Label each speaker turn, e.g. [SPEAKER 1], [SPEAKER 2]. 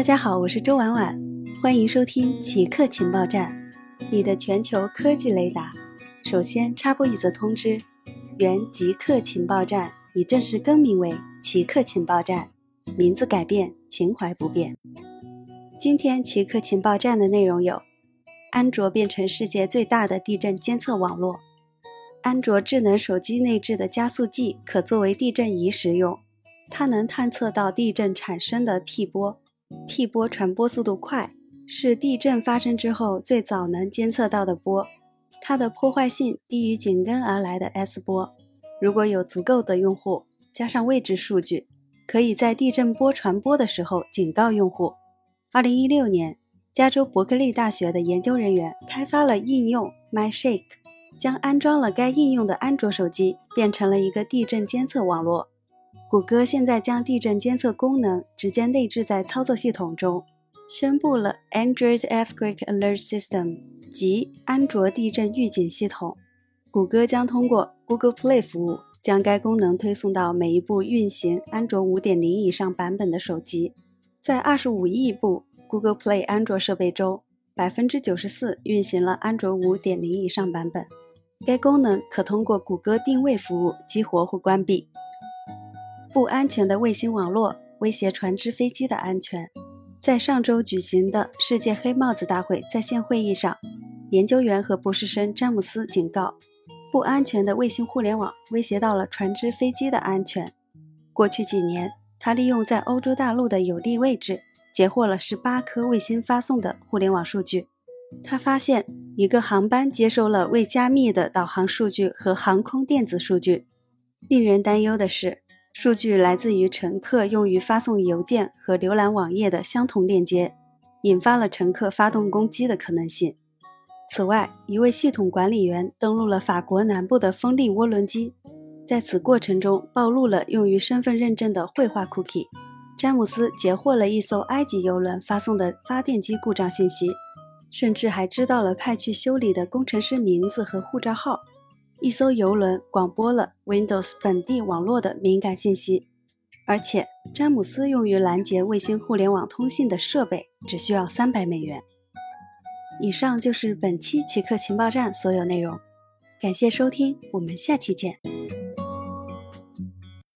[SPEAKER 1] 大家好，我是周婉婉，欢迎收听奇客情报站，你的全球科技雷达。首先插播一则通知：原极客情报站已正式更名为奇客情报站，名字改变，情怀不变。今天奇客情报站的内容有：安卓变成世界最大的地震监测网络；安卓智能手机内置的加速计可作为地震仪使用，它能探测到地震产生的 P 波，P 波传播速度快，是地震发生之后最早能监测到的波。它的破坏性低于紧跟而来的 S 波。如果有足够的用户加上位置数据，可以在地震波传播的时候警告用户。二零一六年，加州伯克利大学的研究人员开发了应用 MyShake，将安装了该应用的安卓手机变成了一个地震监测网络。谷歌现在将地震监测功能直接内置在操作系统中，宣布了 Android Earthquake Alert System。及安卓地震预警系统，谷歌将通过 Google Play 服务将该功能推送到每一部运行安卓5.0以上版本的手机。在25亿部 Google Play 安卓设备中，94%运行了安卓5.0以上版本。该功能可通过谷歌定位服务激活或关闭。不安全的卫星网络威胁船只、飞机的安全。在上周举行的世界黑帽子大会在线会议上。研究员和博士生詹姆斯警告，不安全的卫星互联网威胁到了船只、飞机的安全。过去几年，他利用在欧洲大陆的有利位置，截获了十八颗卫星发送的互联网数据。他发现一个航班接收了未加密的导航数据和航空电子数据。令人担忧的是，数据来自于乘客用于发送邮件和浏览网页的相同链接，引发了乘客发动攻击的可能性。此外，一位系统管理员登录了法国南部的风力涡轮机，在此过程中暴露了用于身份认证的绘画 cookie。詹姆斯截获了一艘埃及游轮发送的发电机故障信息，甚至还知道了派去修理的工程师名字和护照号。一艘游轮广播了 Windows 本地网络的敏感信息，而且詹姆斯用于拦截卫星互联网通信的设备只需要三百美元。以上就是本期奇客情报站所有内容，感谢收听，我们下期见。